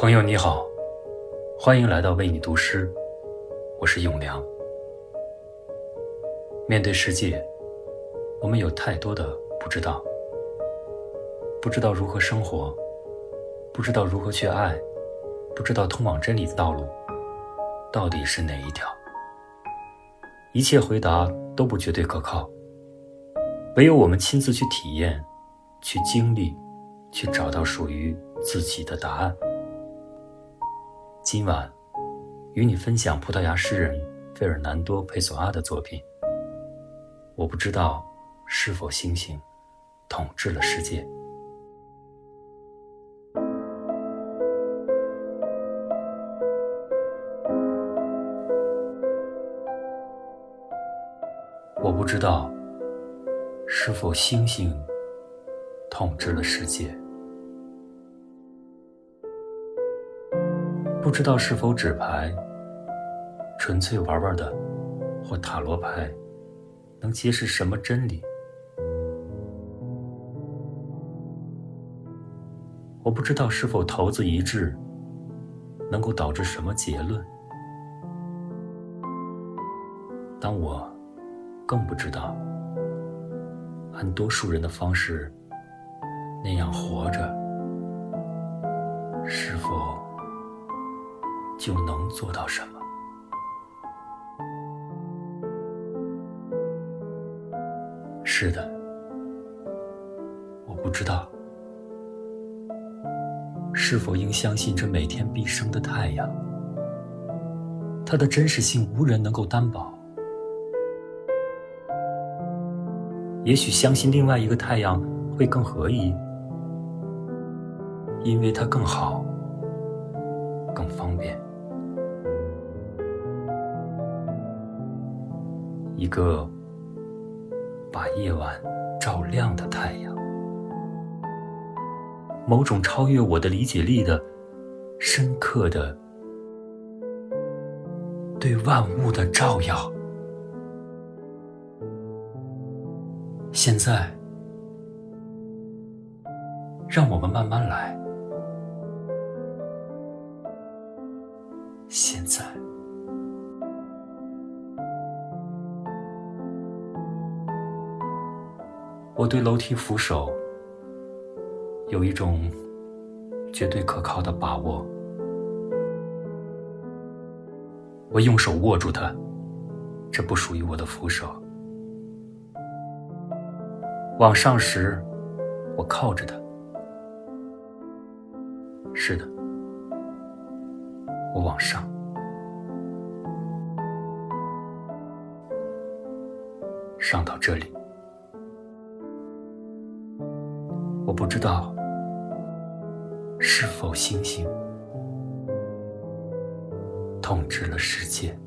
朋友你好，欢迎来到为你读诗，我是永良。面对世界，我们有太多的不知道，不知道如何生活，不知道如何去爱，不知道通往真理的道路到底是哪一条。一切回答都不绝对可靠，唯有我们亲自去体验、去经历、去找到属于自己的答案。今晚，与你分享葡萄牙诗人费尔南多·佩索阿的作品。我不知道是否星星统治了世界。我不知道是否星星统治了世界。不知道是否纸牌，纯粹玩玩的，或塔罗牌，能揭示什么真理？我不知道是否骰子一致，能够导致什么结论？当我更不知道，按多数人的方式那样活着，是否？就能做到什么？是的，我不知道是否应相信这每天必升的太阳，它的真实性无人能够担保。也许相信另外一个太阳会更合宜，因为它更好，更方便。一个把夜晚照亮的太阳，某种超越我的理解力的、深刻的对万物的照耀。现在，让我们慢慢来。现在。我对楼梯扶手有一种绝对可靠的把握。我用手握住它，这不属于我的扶手。往上时，我靠着它。是的，我往上，上到这里。我不知道是否星星统治了世界。